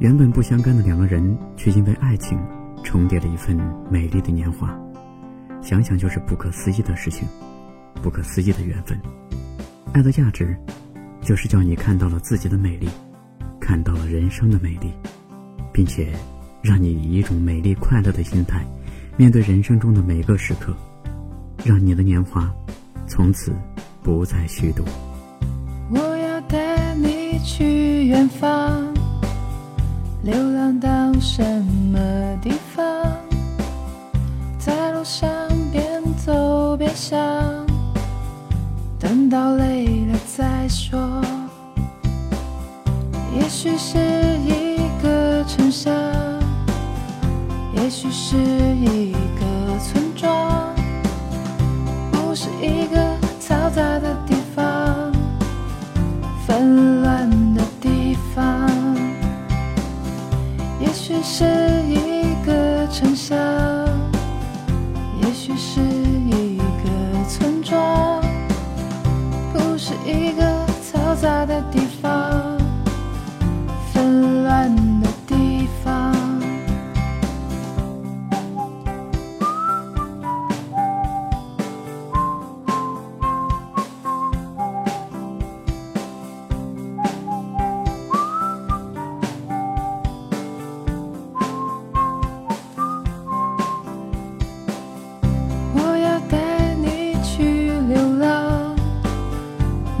原本不相干的两个人，却因为爱情重叠了一份美丽的年华。想想就是不可思议的事情，不可思议的缘分。爱的价值，就是叫你看到了自己的美丽，看到了人生的美丽，并且让你以一种美丽快乐的心态面对人生中的每个时刻，让你的年华从此不再虚度。我要带你去远方，流浪到什么地方？在路上边走边想，等到累了再说。也许是一个城乡，也许是一个村庄，不是一个嘈杂的城乡，也许是一个村庄，不是一个嘈杂的地方，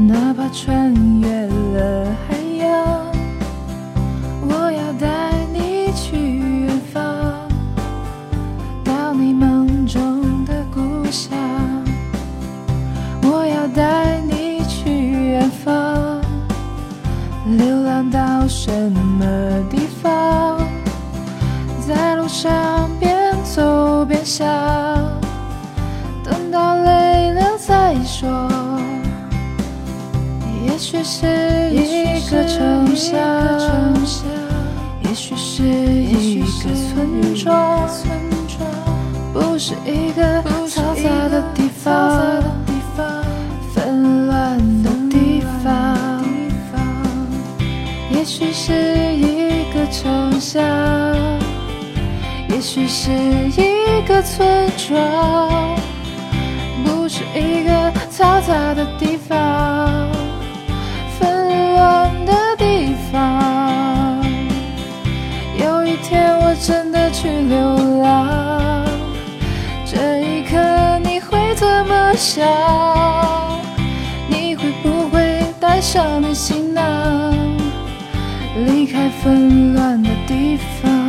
哪怕穿越了海洋。我要带你去远方，到你梦中的故乡。我要带你去远方，流浪到什么地方？在路上边走边想。许是一个城乡，也许是一个村庄，不是一个嘈杂的地方，纷乱的地方。也许是一个城乡，也许是一个村庄。不是一个嘈杂的地方，流浪，这一刻你会怎么想？你会不会带上你行囊，离开纷乱的地方？